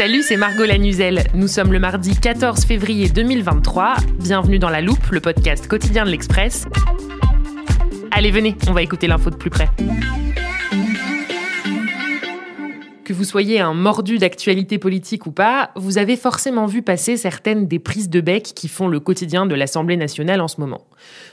Salut, c'est Margot Lanuzel. Nous sommes le mardi 14 février 2023. Bienvenue dans La Loupe, le podcast quotidien de l'Express. Allez, venez, on va écouter l'info de plus près. Que vous soyez un mordu d'actualité politique ou pas, vous avez forcément vu passer certaines des prises de bec qui font le quotidien de l'Assemblée nationale en ce moment.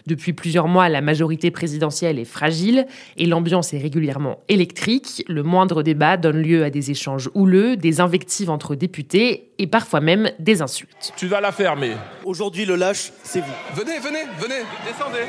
Depuis plusieurs mois, la majorité présidentielle est fragile et l'ambiance est régulièrement électrique. Le moindre débat donne lieu à des échanges houleux, des invectives entre députés et parfois même des insultes. Tu vas la fermer. Aujourd'hui, le lâche, c'est vous. Venez, venez, venez, descendez.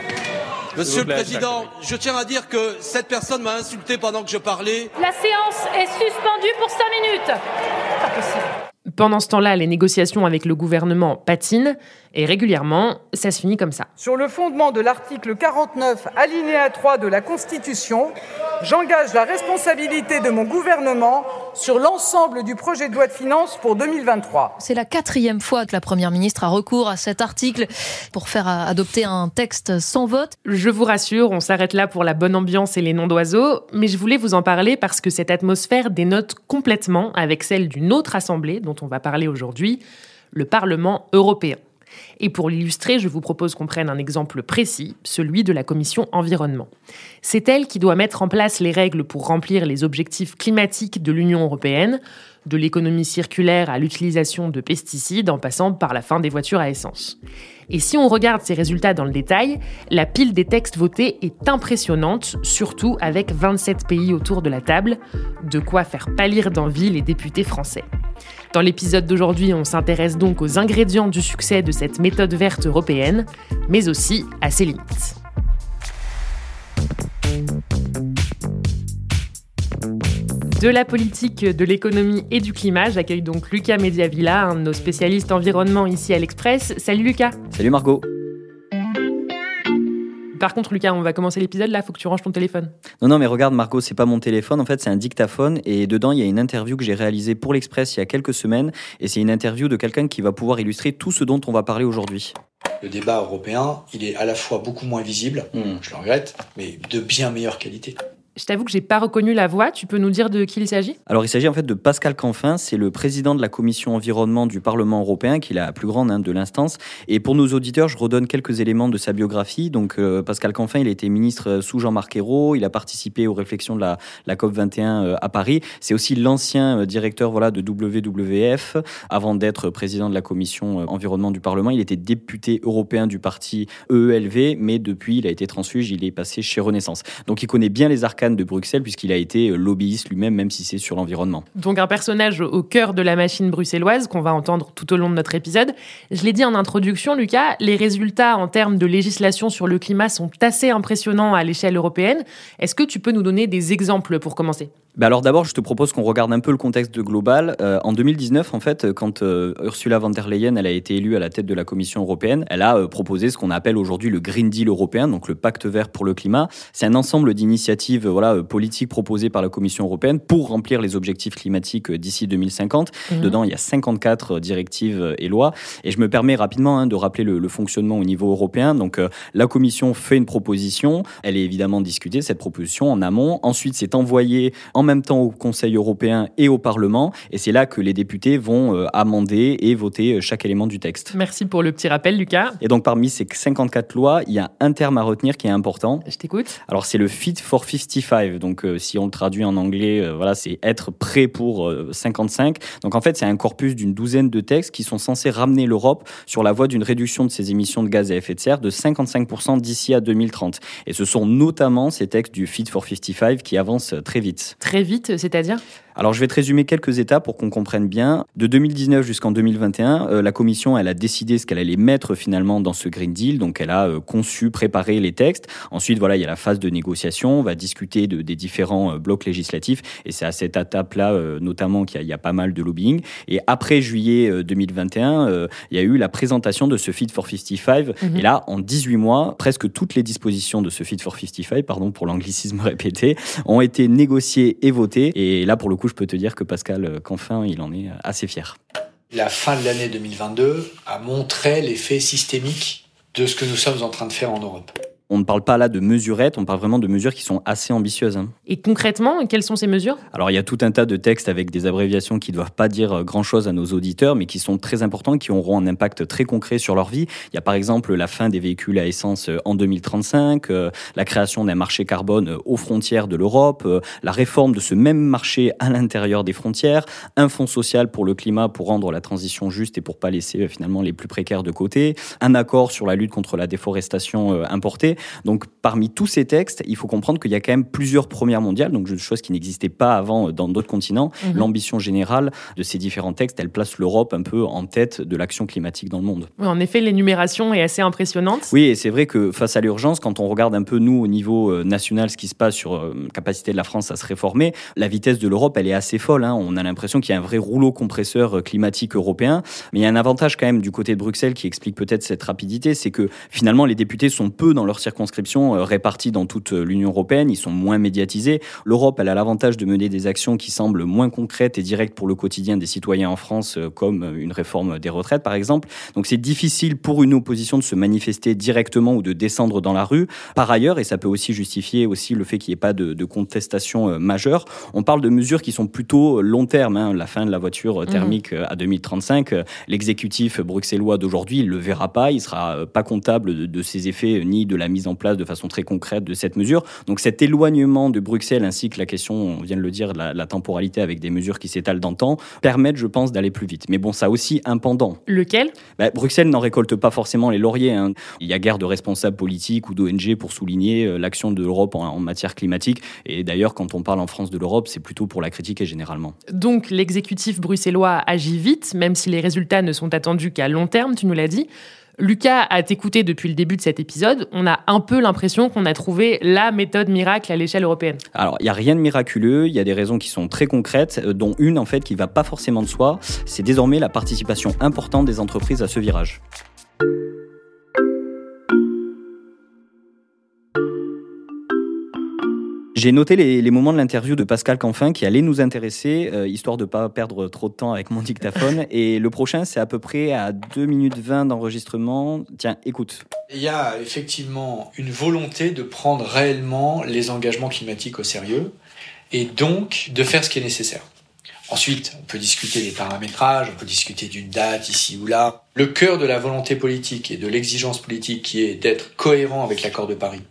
Monsieur le Président, je tiens à dire que cette personne m'a insulté pendant que je parlais. La séance est suspendue pour 5 minutes. Pas possible. Pendant ce temps-là, les négociations avec le gouvernement patinent et régulièrement, ça se finit comme ça. Sur le fondement de l'article 49, alinéa 3 de la Constitution, j'engage la responsabilité de mon gouvernement sur l'ensemble du projet de loi de finances pour 2023. C'est la quatrième fois que la Première ministre a recours à cet article pour faire adopter un texte sans vote. Je vous rassure, on s'arrête là pour la bonne ambiance et les noms d'oiseaux, mais je voulais vous en parler parce que cette atmosphère dénote complètement avec celle d'une autre assemblée dont on va parler aujourd'hui, le Parlement européen. Et pour l'illustrer, je vous propose qu'on prenne un exemple précis, celui de la commission environnement. C'est elle qui doit mettre en place les règles pour remplir les objectifs climatiques de l'Union européenne, de l'économie circulaire à l'utilisation de pesticides en passant par la fin des voitures à essence. Et si on regarde ces résultats dans le détail, la pile des textes votés est impressionnante, surtout avec 27 pays autour de la table, de quoi faire pâlir d'envie les députés français. Dans l'épisode d'aujourd'hui, on s'intéresse donc aux ingrédients du succès de cette méthode verte européenne, mais aussi à ses limites. De la politique, de l'économie et du climat, j'accueille donc Lucas Mediavilla, un de nos spécialistes environnement ici à l'Express. Salut Lucas Salut Margot par contre, Lucas, on va commencer l'épisode là, faut que tu ranges ton téléphone. Non, non, mais regarde, Margot, c'est pas mon téléphone, en fait, c'est un dictaphone et dedans, il y a une interview que j'ai réalisée pour l'Express il y a quelques semaines et c'est une interview de quelqu'un qui va pouvoir illustrer tout ce dont on va parler aujourd'hui. Le débat européen, il est à la fois beaucoup moins visible, Hmm. je le regrette, mais de bien meilleure qualité. Je t'avoue que j'ai pas reconnu la voix, tu peux nous dire de qui il s'agit? Alors, il s'agit en fait de Pascal Canfin, c'est le président de la commission environnement du Parlement européen, qui est la plus grande hein, de l'instance. Et pour nos auditeurs, je redonne quelques éléments de sa biographie. Donc, euh, Pascal Canfin, il a été ministre sous Jean-Marc Ayrault, il a participé aux réflexions de la, la COP21 euh, à Paris. C'est aussi l'ancien euh, directeur voilà, de WWF. Avant d'être président de la commission environnement du Parlement, il était député européen du parti EELV, mais depuis, il a été transfuge, il est passé chez Renaissance. Donc, il connaît bien les de Bruxelles, puisqu'il a été euh, lobbyiste lui-même, même si c'est sur l'environnement. Donc un personnage au cœur de la machine bruxelloise qu'on va entendre tout au long de notre épisode. Je l'ai dit en introduction, Lucas, les résultats en termes de législation sur le climat sont assez impressionnants à l'échelle européenne. Est-ce que tu peux nous donner des exemples pour commencer? Bah alors d'abord, je te propose qu'on regarde un peu le contexte de global. Euh, en 2019, en fait, quand euh, Ursula von der Leyen elle a été élue à la tête de la Commission européenne, elle a euh, proposé ce qu'on appelle aujourd'hui le Green Deal européen, donc le pacte vert pour le climat. C'est un ensemble d'initiatives euh, voilà, euh, politiques proposées par la Commission européenne pour remplir les objectifs climatiques euh, d'ici 2050. Mhm. Dedans, il y a 54 euh, directives et lois. Et je me permets rapidement hein, de rappeler le, le fonctionnement au niveau européen. Donc euh, la Commission fait une proposition, elle est évidemment discutée, cette proposition en amont. Ensuite, c'est envoyé en même temps au Conseil européen et au Parlement. Et c'est là que les députés vont euh, amender et voter euh, chaque élément du texte. Merci pour le petit rappel, Lucas. Et donc parmi ces 54 lois, il y a un terme à retenir qui est important. Je t'écoute. Alors c'est le Fit for 55. Donc si on le traduit en anglais, voilà, c'est être prêt pour 55. Donc en fait, c'est un corpus d'une douzaine de textes qui sont censés ramener l'Europe sur la voie d'une réduction de ses émissions de gaz à effet de serre de 55% d'ici à 2030. Et ce sont notamment ces textes du Fit for 55 qui avancent très vite. Très vite, c'est-à-dire? Alors je vais te résumer quelques étapes pour qu'on comprenne bien. De 2019 jusqu'en 2021, euh, la Commission elle a décidé ce qu'elle allait mettre finalement dans ce Green Deal. Donc elle a euh, conçu, préparé les textes. Ensuite voilà, il y a la phase de négociation. On va discuter de, des différents euh, blocs législatifs. Et c'est à cette étape-là notamment qu'il y, a pas mal de lobbying. Et après juillet 2021, il y a eu la présentation de ce Fit for 55. Mhm. Et là, en 18 mois, presque toutes les dispositions de ce Fit for 55, pardon pour l'anglicisme répété, ont été négociées et votées. Et là, pour le coup, je peux te dire que Pascal Canfin, il en est assez fier. La fin de l'année 2022 a montré l'effet systémique de ce que nous sommes en train de faire en Europe. On ne parle pas là de mesurettes, on parle vraiment de mesures qui sont assez ambitieuses. Hein. Et concrètement, quelles sont ces mesures? Alors il y a tout un tas de textes avec des abréviations qui ne doivent pas dire grand-chose à nos auditeurs, mais qui sont très importants, qui auront un impact très concret sur leur vie. Il y a par exemple la fin des véhicules à essence en 2035, euh, la création d'un marché carbone aux frontières de l'Europe, euh, la réforme de ce même marché à l'intérieur des frontières, un fonds social pour le climat pour rendre la transition juste et pour pas laisser euh, finalement les plus précaires de côté, un accord sur la lutte contre la déforestation importée. Donc parmi tous ces textes, il faut comprendre qu'il y a quand même plusieurs premières mondiales, donc chose qui n'existait pas avant dans d'autres continents. Mhm. L'ambition générale de ces différents textes, elle place l'Europe un peu en tête de l'action climatique dans le monde. Oui, en effet, l'énumération est assez impressionnante. Oui, et c'est vrai que face à l'urgence, quand on regarde un peu nous au niveau euh, national ce qui se passe sur la euh, capacité de la France à se réformer, la vitesse de l'Europe, elle est assez folle. Hein. On a l'impression qu'il y a un vrai rouleau compresseur euh, climatique européen. Mais il y a un avantage quand même du côté de Bruxelles qui explique peut-être cette rapidité, c'est que finalement les députés sont peu dans leur circonscriptions euh, répartis dans toute euh, l'Union européenne, ils sont moins médiatisés. L'Europe, elle a l'avantage de mener des actions qui semblent moins concrètes et directes pour le quotidien des citoyens en France, euh, comme une réforme des retraites par exemple. Donc c'est difficile pour une opposition de se manifester directement ou de descendre dans la rue. Par ailleurs, et ça peut aussi justifier aussi le fait qu'il n'y ait pas de, contestation majeure, on parle de mesures qui sont plutôt long terme. Hein. la fin de la voiture thermique à 2035, l'exécutif bruxellois d'aujourd'hui, il le verra pas, il sera pas comptable de, de ses effets ni de la mise en place de façon très concrète de cette mesure. Donc cet éloignement de Bruxelles ainsi que la question, on vient de le dire, de la, temporalité avec des mesures qui s'étalent dans le temps, permettent, je pense, d'aller plus vite. Mais bon, ça a aussi un pendant. Lequel? Bah, Bruxelles n'en récolte pas forcément les lauriers. Hein. Il y a guère de responsables politiques ou d'ONG pour souligner euh, l'action de l'Europe en, en matière climatique. Et d'ailleurs, quand on parle en France de l'Europe, c'est plutôt pour la critiquer généralement. Donc l'exécutif bruxellois agit vite, même si les résultats ne sont attendus qu'à long terme, tu nous l'as dit. Lucas, a t'écouter depuis le début de cet épisode, on a un peu l'impression qu'on a trouvé la méthode miracle à l'échelle européenne. Alors, il n'y a rien de miraculeux, il y a des raisons qui sont très concrètes, euh, dont une en fait qui va pas forcément de soi, c'est désormais la participation importante des entreprises à ce virage. J'ai noté les, moments de l'interview de Pascal Canfin qui allait nous intéresser, euh, histoire de ne pas perdre trop de temps avec mon dictaphone. Et le prochain, c'est à peu près à 2 minutes 20 d'enregistrement. Tiens, écoute. Il y a effectivement une volonté de prendre réellement les engagements climatiques au sérieux et donc de faire ce qui est nécessaire. Ensuite, on peut discuter des paramétrages, on peut discuter d'une date ici ou là. Le cœur de la volonté politique et de l'exigence politique qui est d'être cohérent avec l'accord de Paris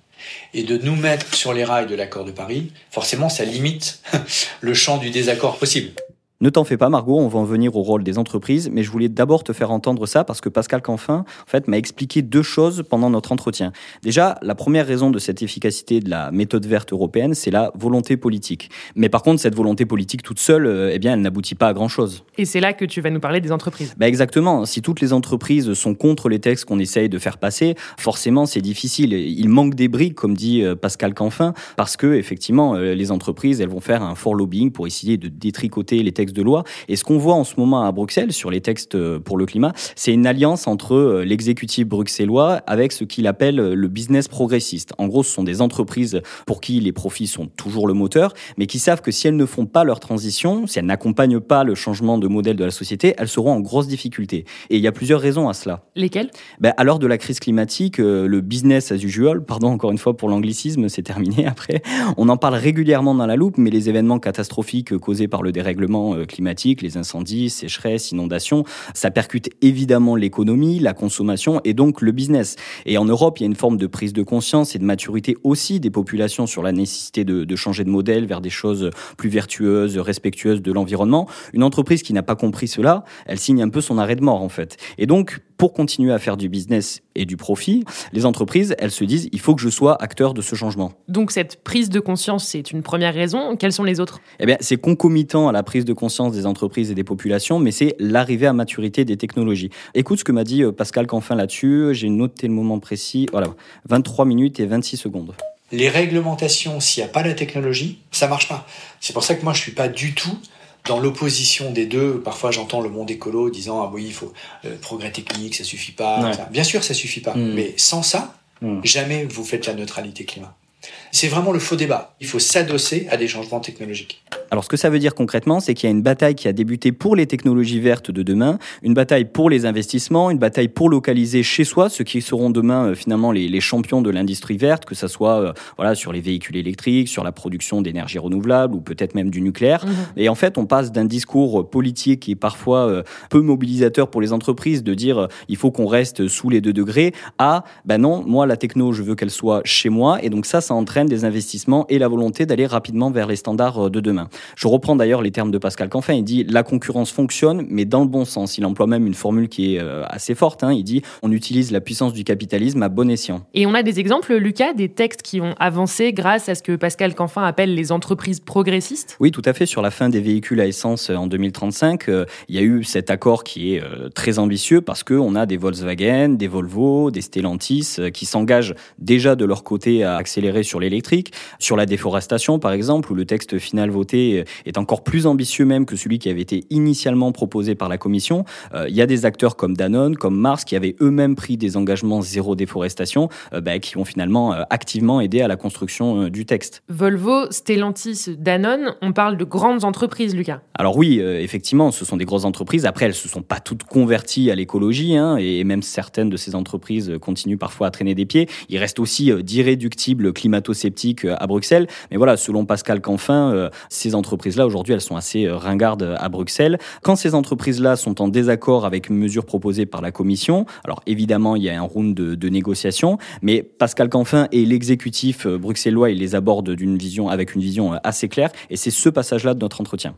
et de nous mettre sur les rails de l'accord de Paris, forcément ça limite le champ du désaccord possible. Ne t'en fais pas, Margot, on va en venir au rôle des entreprises, mais je voulais d'abord te faire entendre ça parce que Pascal Canfin, en fait, m'a expliqué deux choses pendant notre entretien. Déjà, la première raison de cette efficacité de la méthode verte européenne, c'est la volonté politique. Mais par contre, cette volonté politique toute seule, euh, eh bien, elle n'aboutit pas à grand chose. Et c'est là que tu vas nous parler des entreprises. Bah exactement. Si toutes les entreprises sont contre les textes qu'on essaye de faire passer, forcément, c'est difficile. Il manque des briques, comme dit euh, Pascal Canfin, parce que, effectivement, euh, les entreprises, elles vont faire un fort lobbying pour essayer de détricoter les textes de loi. Et ce qu'on voit en ce moment à Bruxelles sur les textes pour le climat, c'est une alliance entre l'exécutif bruxellois avec ce qu'il appelle le business progressiste. En gros, ce sont des entreprises pour qui les profits sont toujours le moteur, mais qui savent que si elles ne font pas leur transition, si elles n'accompagnent pas le changement de modèle de la société, elles seront en grosse difficulté. Et il y a plusieurs raisons à cela. Lesquelles? Ben, À l'heure de la crise climatique, euh, le business as usual, pardon encore une fois pour l'anglicisme, c'est terminé après, on en parle régulièrement dans la loupe, mais les événements catastrophiques causés par le dérèglement euh, climatique, les incendies, sécheresses, inondations, ça percute évidemment l'économie, la consommation et donc le business. Et en Europe, il y a une forme de prise de conscience et de maturité aussi des populations sur la nécessité de, de changer de modèle vers des choses plus vertueuses, respectueuses de l'environnement. Une entreprise qui n'a pas compris cela, elle signe un peu son arrêt de mort en fait. Et donc, pour continuer à faire du business et du profit, les entreprises, elles se disent, il faut que je sois acteur de ce changement. Donc cette prise de conscience, c'est une première raison. Quelles sont les autres? Eh bien, c'est concomitant à la prise de conscience des entreprises et des populations, mais c'est l'arrivée à maturité des technologies. Écoute ce que m'a dit euh, Pascal Canfin là-dessus. J'ai noté le moment précis. Voilà, 23 minutes et 26 secondes les réglementations, s'il n'y a pas la technologie, ça marche pas. C'est pour ça que moi, je suis pas du tout dans l'opposition des deux. Parfois, j'entends le monde écolo disant ah oui, il faut euh, progrès technique, ça suffit pas. Bien sûr, ça suffit pas. Mm. Mais sans ça, mm. jamais vous faites la neutralité climat. C'est vraiment le faux débat. Il faut s'adosser à des changements technologiques. Alors ce que ça veut dire concrètement, c'est qu'il y a une bataille qui a débuté pour les technologies vertes de demain, une bataille pour les investissements, une bataille pour localiser chez soi ceux qui seront demain euh, finalement les, champions de l'industrie verte, que ce soit euh, voilà, sur les véhicules électriques, sur la production d'énergie renouvelable ou peut-être même du nucléaire. Mhm. Et en fait, on passe d'un discours politique qui est parfois euh, peu mobilisateur pour les entreprises de dire il faut qu'on reste sous les deux degrés à ben non, moi la techno, je veux qu'elle soit chez moi. Et donc ça, ça entraîne des investissements et la volonté d'aller rapidement vers les standards de demain. Je reprends d'ailleurs les termes de Pascal Canfin. Il dit la concurrence fonctionne, mais dans le bon sens. Il emploie même une formule qui est euh, assez forte. Hein. Il dit on utilise la puissance du capitalisme à bon escient. Et on a des exemples, Lucas, des textes qui ont avancé grâce à ce que Pascal Canfin appelle les entreprises progressistes? Oui, tout à fait. Sur la fin des véhicules à essence euh, en 2035, euh, il y a eu cet accord qui est très ambitieux parce qu'on a des Volkswagen, des Volvo, des Stellantis qui s'engagent déjà de leur côté à accélérer sur l'électrique, sur la déforestation par exemple, où le texte final voté est encore plus ambitieux même que celui qui avait été initialement proposé par la Commission. Euh, il y a des acteurs comme Danone, comme Mars, qui avaient eux-mêmes pris des engagements zéro déforestation, euh, bah, qui ont finalement euh, activement aidé à la construction du texte. Volvo, Stellantis, Danone, on parle de grandes entreprises, Lucas. Alors oui, effectivement, ce sont des grosses entreprises. Après, elles ne se sont pas toutes converties à l'écologie, hein, et même certaines de ces entreprises continuent parfois à traîner des pieds. Il reste aussi d'irréductibles climato-sceptiques à Bruxelles. Mais voilà, selon Pascal Canfin, ces entreprises-là, aujourd'hui, elles sont assez euh, ringardes à Bruxelles. Quand ces entreprises-là sont en désaccord avec une mesure proposée par la Commission, alors évidemment, il y a un round de, de négociation, mais Pascal Canfin et l'exécutif euh, bruxellois, ils les abordent d'une vision, avec une vision euh, assez claire, et c'est ce passage-là de notre entretien.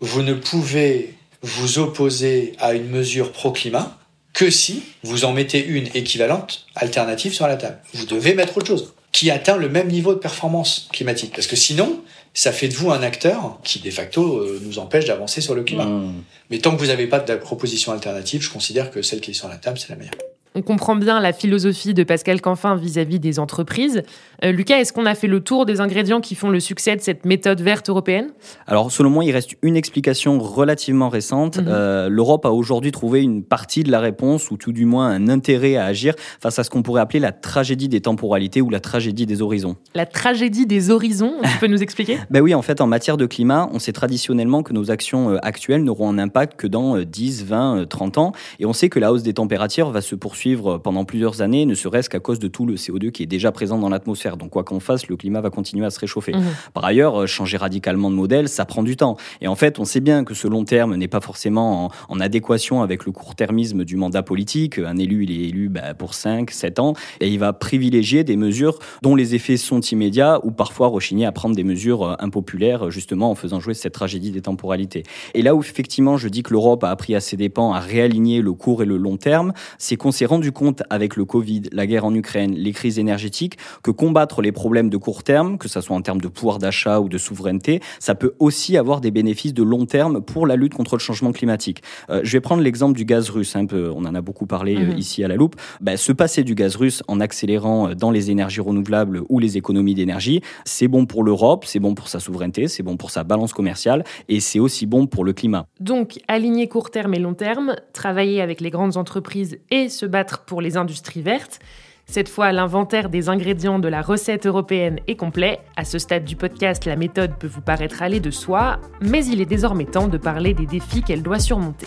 Vous ne pouvez vous opposer à une mesure pro-climat que si vous en mettez une équivalente, alternative sur la table. Vous devez mettre autre chose qui atteint le même niveau de performance climatique. Parce que sinon, ça fait de vous un acteur qui, de facto, euh, nous empêche d'avancer sur le climat. Mmh. Mais tant que vous n'avez pas de proposition alternative, je considère que celle qui est sur la table, c'est la meilleure. On comprend bien la philosophie de Pascal Canfin vis-à-vis des entreprises. Euh, Lucas, est-ce qu'on a fait le tour des ingrédients qui font le succès de cette méthode verte européenne? Alors, selon moi, il reste une explication relativement récente. Mhm. Euh, L'Europe a aujourd'hui trouvé une partie de la réponse, ou tout du moins un intérêt à agir face à ce qu'on pourrait appeler la tragédie des temporalités ou la tragédie des horizons. La tragédie des horizons, tu peux nous expliquer? Ben oui, en fait, en matière de climat, on sait traditionnellement que nos actions euh, actuelles n'auront un impact que dans 10, 20, 30 ans. Et on sait que la hausse des températures va se poursuivre pendant plusieurs années, ne serait-ce qu'à cause de tout le CO2 qui est déjà présent dans l'atmosphère. Donc quoi qu'on fasse, le climat va continuer à se réchauffer. Mhm. Par ailleurs, euh, changer radicalement de modèle, ça prend du temps. Et en fait, on sait bien que ce long terme n'est pas forcément en, adéquation avec le court-termisme du mandat politique. Un élu, il est élu bah, pour 5, 7 ans, et il va privilégier des mesures dont les effets sont immédiats ou parfois rechigner à prendre des mesures euh, impopulaires, justement en faisant jouer cette tragédie des temporalités. Et là où effectivement je dis que l'Europe a appris à ses dépens à réaligner le court et le long terme, c'est concernant rendu compte avec le Covid, la guerre en Ukraine, les crises énergétiques, que combattre les problèmes de court terme, que ce soit en termes de pouvoir d'achat ou de souveraineté, ça peut aussi avoir des bénéfices de long terme pour la lutte contre le changement climatique. Euh, je vais prendre l'exemple du gaz russe, un peu, on en a beaucoup parlé euh, mhm. ici à la loupe. Se passer du gaz russe en accélérant euh, dans les énergies renouvelables ou les économies d'énergie, c'est bon pour l'Europe, c'est bon pour sa souveraineté, c'est bon pour sa balance commerciale et c'est aussi bon pour le climat. Donc, aligner court terme et long terme, travailler avec les grandes entreprises et se battre pour les industries vertes. Cette fois, l'inventaire des ingrédients de la recette européenne est complet. À ce stade du podcast, la méthode peut vous paraître aller de soi, mais il est désormais temps de parler des défis qu'elle doit surmonter.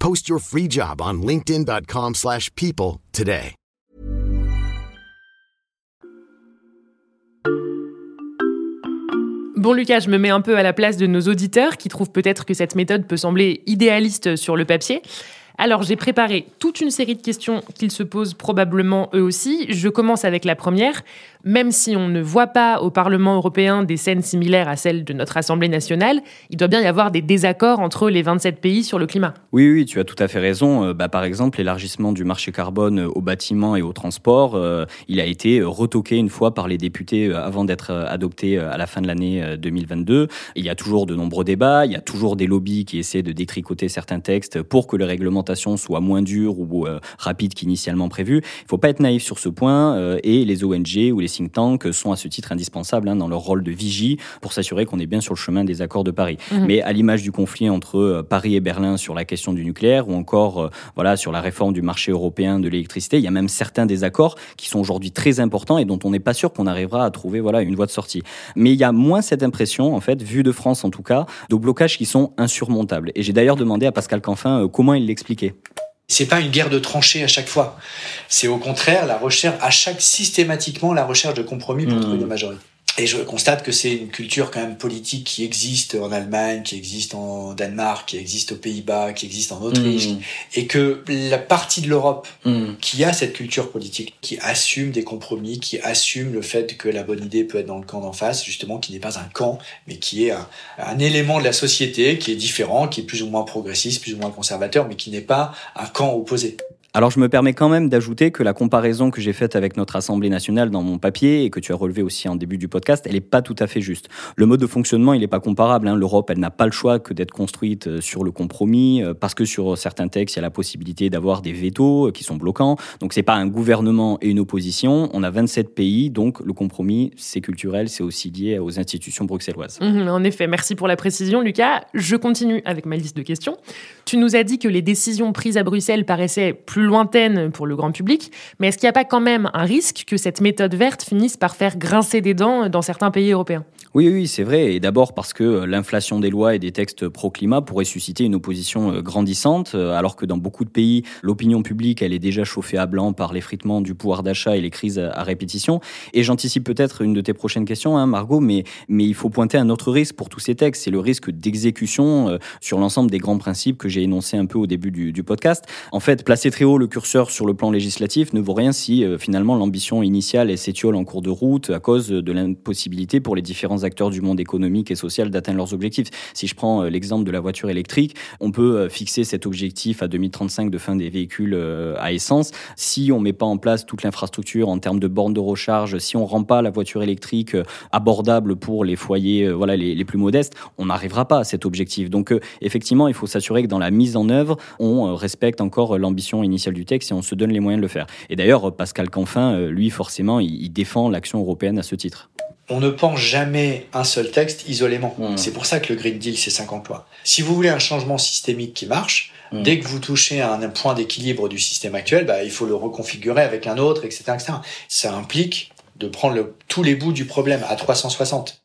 Post your free job on linkedin.com/people today. Bon Lucas, je me mets un peu à la place de nos auditeurs qui trouvent peut-être que cette méthode peut sembler idéaliste sur le papier. Alors, j'ai préparé toute une série de questions qu'ils se posent probablement eux aussi. Je commence avec la première. Même si on ne voit pas au Parlement européen des scènes similaires à celles de notre Assemblée nationale, il doit bien y avoir des désaccords entre les 27 pays sur le climat. Oui, oui, tu as tout à fait raison. Euh, bah, par exemple, l'élargissement du marché carbone aux bâtiments et aux transports, euh, il a été retoqué une fois par les députés euh, avant d'être adopté à la fin de l'année 2022. Il y a toujours de nombreux débats, il y a toujours des lobbies qui essaient de détricoter certains textes pour que les soient moins dures ou rapides qu'initialement prévues. Il ne faut pas être naïf sur ce point et les ONG ou les think tanks sont à ce titre indispensables hein, dans leur rôle de vigie pour s'assurer qu'on est bien sur le chemin des accords de Paris. Mhm. Mais à l'image du conflit entre euh, Paris et Berlin sur la question du nucléaire ou encore euh, voilà sur la réforme du marché européen de l'électricité, il y a même certains désaccords qui sont aujourd'hui très importants et dont on n'est pas sûr qu'on arrivera à trouver voilà une voie de sortie. Mais il y a moins cette impression en fait, vue de France en tout cas, de blocages qui sont insurmontables. Et j'ai d'ailleurs demandé à Pascal Canfin euh, comment il C'est pas une guerre de tranchées à chaque fois. C'est au contraire la recherche, à chaque systématiquement la recherche de compromis pour trouver une majorité. Et je constate que c'est une culture quand même politique qui existe en Allemagne, qui existe en Danemark, qui existe aux Pays-Bas, qui existe en Autriche, mm. et que la partie de l'Europe mm. qui a cette culture politique, qui assume des compromis, qui assume le fait que la bonne idée peut être dans le camp d'en face, justement, qui n'est pas un camp, mais qui est un, un, élément de la société qui est différent, qui est plus ou moins progressiste, plus ou moins conservateur, mais qui n'est pas un camp opposé. Alors je me permets quand même d'ajouter que la comparaison que j'ai faite avec notre Assemblée nationale dans mon papier et que tu as relevé aussi en début du podcast, elle n'est pas tout à fait juste. Le mode de fonctionnement, il n'est pas comparable. Hein. L'Europe, elle n'a pas le choix que d'être construite euh, sur le compromis, euh, parce que sur certains textes, il y a la possibilité d'avoir des vétos euh, qui sont bloquants. Donc c'est pas un gouvernement et une opposition. On a 27 pays, donc le compromis, c'est culturel, c'est aussi lié aux institutions bruxelloises. Mmh, en effet, merci pour la précision, Lucas. Je continue avec ma liste de questions. Tu nous as dit que les décisions prises à Bruxelles paraissaient plus lointaine pour le grand public, mais est-ce qu'il n'y a pas quand même un risque que cette méthode verte finisse par faire grincer des dents dans certains pays européens? Oui, oui, c'est vrai. Et d'abord parce que l'inflation des lois et des textes pro-climat pourrait susciter une opposition euh, grandissante, euh, alors que dans beaucoup de pays, l'opinion publique, elle est déjà chauffée à blanc par l'effritement du pouvoir d'achat et les crises à répétition. Et j'anticipe peut-être une de tes prochaines questions, hein, Margot, mais, il faut pointer un autre risque pour tous ces textes, c'est le risque d'exécution euh, sur l'ensemble des grands principes que j'ai énoncés un peu au début du, du podcast. En fait, placer très haut le curseur sur le plan législatif ne vaut rien si euh, finalement l'ambition initiale s'étiole en cours de route à cause de l'impossibilité pour les différents acteurs du monde économique et social d'atteindre leurs objectifs. Si je prends euh, l'exemple de la voiture électrique, on peut euh, fixer cet objectif à 2035 de fin des véhicules à essence. Si on met pas en place toute l'infrastructure en termes de bornes de recharge, si on rend pas la voiture électrique abordable pour les foyers voilà, les, plus modestes, on n'arrivera pas à cet objectif. Donc effectivement, il faut s'assurer que dans la mise en œuvre, on respecte encore l'ambition initiale du texte et on se donne les moyens de le faire. Et d'ailleurs, Pascal Canfin, euh, lui, forcément, il, défend l'action européenne à ce titre on ne pense jamais un seul texte isolément. Mmh. C'est pour ça que le Green Deal, c'est 5 emplois. Si vous voulez un changement systémique qui marche, mmh. dès que vous touchez à un, point d'équilibre du système actuel, bah, il faut le reconfigurer avec un autre, etc. etc. Ça implique de prendre tous les bouts du problème à 360.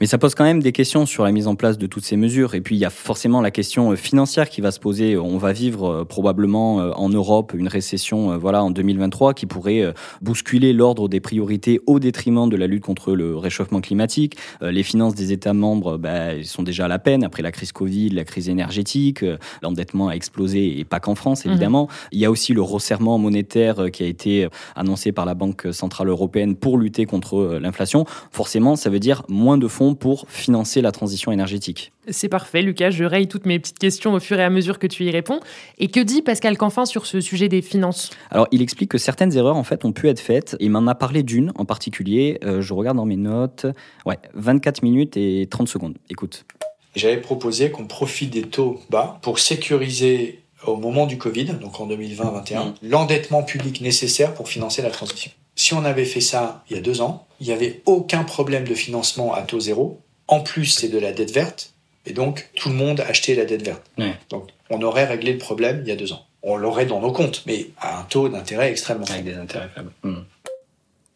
Mais ça pose quand même des questions sur la mise en place de toutes ces mesures. Et puis il y a forcément la question euh, financière qui va se poser. On va vivre euh, probablement euh, en Europe une récession voilà, en 2023 qui pourrait bousculer l'ordre des priorités au détriment de la lutte contre le réchauffement climatique. Les finances des États membres bah, sont déjà à la peine après la crise Covid, la crise énergétique. L'endettement a explosé et pas qu'en France mhm. évidemment. Il y a aussi le resserrement monétaire qui a été annoncé par la Banque centrale européenne pour lutter contre l'inflation. Forcément, ça veut dire moins de fonds pour financer la transition énergétique. C'est parfait, Lucas. Je raye toutes mes petites questions au fur et à mesure que tu y réponds. Et que dit Pascal Canfin sur ce sujet des finances? Alors, il explique que certaines erreurs, en fait, ont pu être faites. Il m'en a parlé d'une en particulier. Euh, je regarde dans mes notes. Ouais, 24 minutes et 30 secondes. Écoute. J'avais proposé qu'on profite des taux bas pour sécuriser au moment du Covid, donc en 2020-2021, mmh. l'endettement public nécessaire pour financer la transition. Si on avait fait ça il y a deux ans, il n'y avait aucun problème de financement à taux zéro. En plus, c'est de la dette verte. Et donc, tout le monde achetait la dette verte. Donc, on aurait réglé le problème il y a deux ans. On l'aurait dans nos comptes, mais à un taux d'intérêt extrêmement faible. Avec des intérêts faibles. Mmh.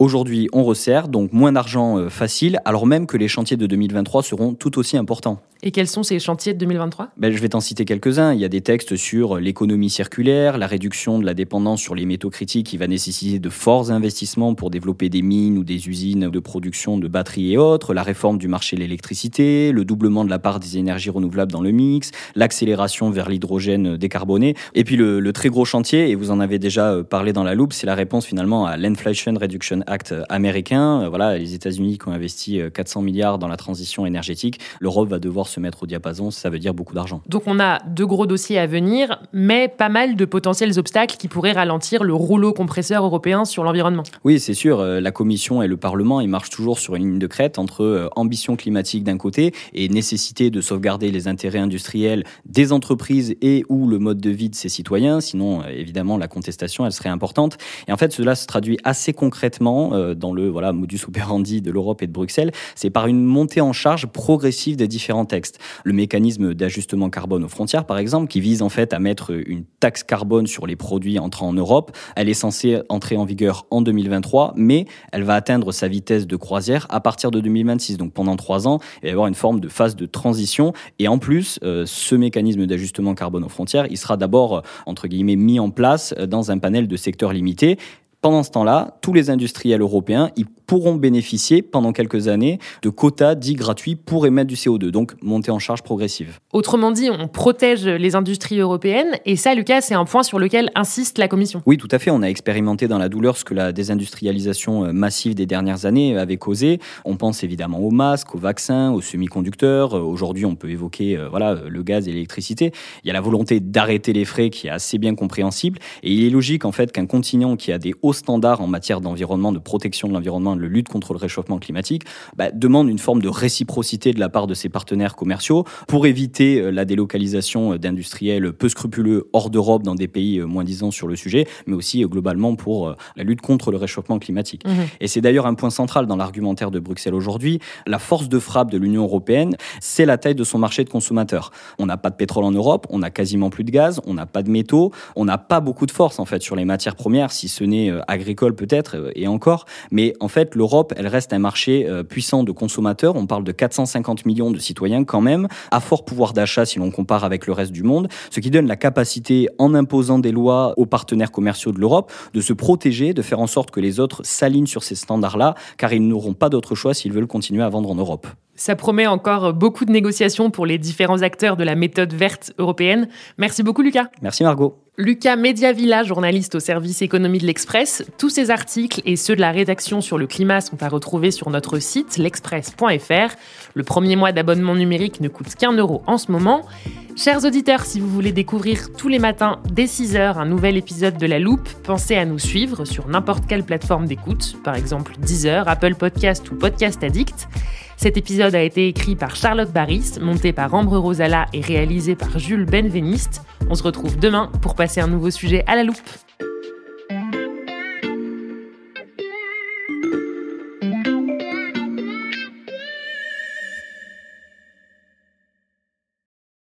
Aujourd'hui, on resserre, donc moins d'argent euh, facile, alors même que les chantiers de 2023 seront tout aussi importants. Et quels sont ces chantiers de 2023 ben, Je vais t'en citer quelques-uns. Il y a des textes sur l'économie circulaire, la réduction de la dépendance sur les métaux critiques qui va nécessiter de forts investissements pour développer des mines ou des usines de production de batteries et autres, la réforme du marché de l'électricité, le doublement de la part des énergies renouvelables dans le mix, l'accélération vers l'hydrogène décarboné. Et puis le, le, très gros chantier, et vous en avez déjà euh, parlé dans la loupe, c'est la réponse finalement à l'Inflation Reduction Act américain. Euh, voilà, les États-Unis qui ont investi 400 euh, milliards dans la transition énergétique, l'Europe va devoir se mettre au diapason, ça veut dire beaucoup d'argent. Donc on a deux gros dossiers à venir, mais pas mal de potentiels obstacles qui pourraient ralentir le rouleau compresseur européen sur l'environnement. Oui, c'est sûr, euh, la Commission et le Parlement, ils marchent toujours sur une ligne de crête entre ambition climatique d'un côté et nécessité de sauvegarder les intérêts industriels des entreprises et ou le mode de vie de ses citoyens, sinon évidemment la contestation, elle serait importante. Et en fait, cela se traduit assez concrètement dans le voilà, modus operandi de l'Europe et de Bruxelles, c'est par une montée en charge progressive des différents textes. Le mécanisme d'ajustement carbone aux frontières, par exemple, qui vise en fait à mettre une taxe carbone sur les produits entrant en Europe, elle est censée entrer en vigueur en 2023, mais elle va atteindre sa vitesse de croisière à partir de 2026. Donc pendant trois ans, il va y avoir une forme de phase de transition. Et en plus, euh, ce mécanisme d'ajustement carbone aux frontières, il sera d'abord, entre guillemets, mis en place dans un panel de secteurs limités. Pendant ce temps-là, tous les industriels européens, ils pourront bénéficier pendant quelques années de quotas dits gratuits pour émettre du CO2, donc monter en charge progressive. Autrement dit, on protège les industries européennes et ça, Lucas, c'est un point sur lequel insiste la Commission. Oui, tout à fait. On a expérimenté dans la douleur ce que la désindustrialisation euh, massive des dernières années avait causé. On pense évidemment aux masques, aux vaccins, aux semi-conducteurs. Euh, aujourd'hui, on peut évoquer euh, voilà, le gaz et l'électricité. Il y a la volonté d'arrêter les frais qui est assez bien compréhensible et il est logique en fait qu'un continent qui a des hauts standards en matière d'environnement, de protection de l'environnement, de lutte contre le réchauffement climatique, bah, demande une forme de réciprocité de la part de ses partenaires commerciaux pour éviter euh, la délocalisation euh, d'industriels peu scrupuleux hors d'Europe dans des pays euh, moins disants sur le sujet, mais aussi globalement pour la lutte contre le réchauffement climatique. Mmh. Et c'est d'ailleurs un point central dans l'argumentaire de Bruxelles aujourd'hui. La force de frappe de l'Union européenne, c'est la taille de son marché de consommateurs. On n'a pas de pétrole en Europe, on n'a quasiment plus de gaz, on n'a pas de métaux, on n'a pas beaucoup de force en fait sur les matières premières, si ce n'est agricole peut-être, et encore. Mais en fait, l'Europe, elle reste un marché euh, puissant de consommateurs. On parle de 450 millions de citoyens quand même, à fort pouvoir d'achat si l'on compare avec le reste du monde, ce qui donne la capacité, en imposant des lois aux partenaires commerciaux de l'Europe, de se protéger, de faire en sorte que les autres s'alignent sur ces standards-là, car ils n'auront pas d'autre choix s'ils veulent continuer à vendre en Europe. Ça promet encore beaucoup de négociations pour les différents acteurs de la méthode verte européenne. Merci beaucoup Lucas. Merci Margot. Lucas Mediavilla, journaliste au service économie de l'Express. Tous ces articles et ceux de la rédaction sur le climat sont à retrouver sur notre site l'express.fr. Le premier mois d'abonnement numérique ne coûte qu'un euro en ce moment. Chers auditeurs, si vous voulez découvrir tous les matins dès 6h un nouvel épisode de La Loupe, pensez à nous suivre sur n'importe quelle plateforme d'écoute, par exemple Deezer, Apple Podcast ou Podcast Addict. Cet épisode a été écrit par Charlotte Baris, monté par Ambre Rosala et réalisé par Jules Benveniste. On se retrouve demain pour passer un nouveau sujet à la loupe.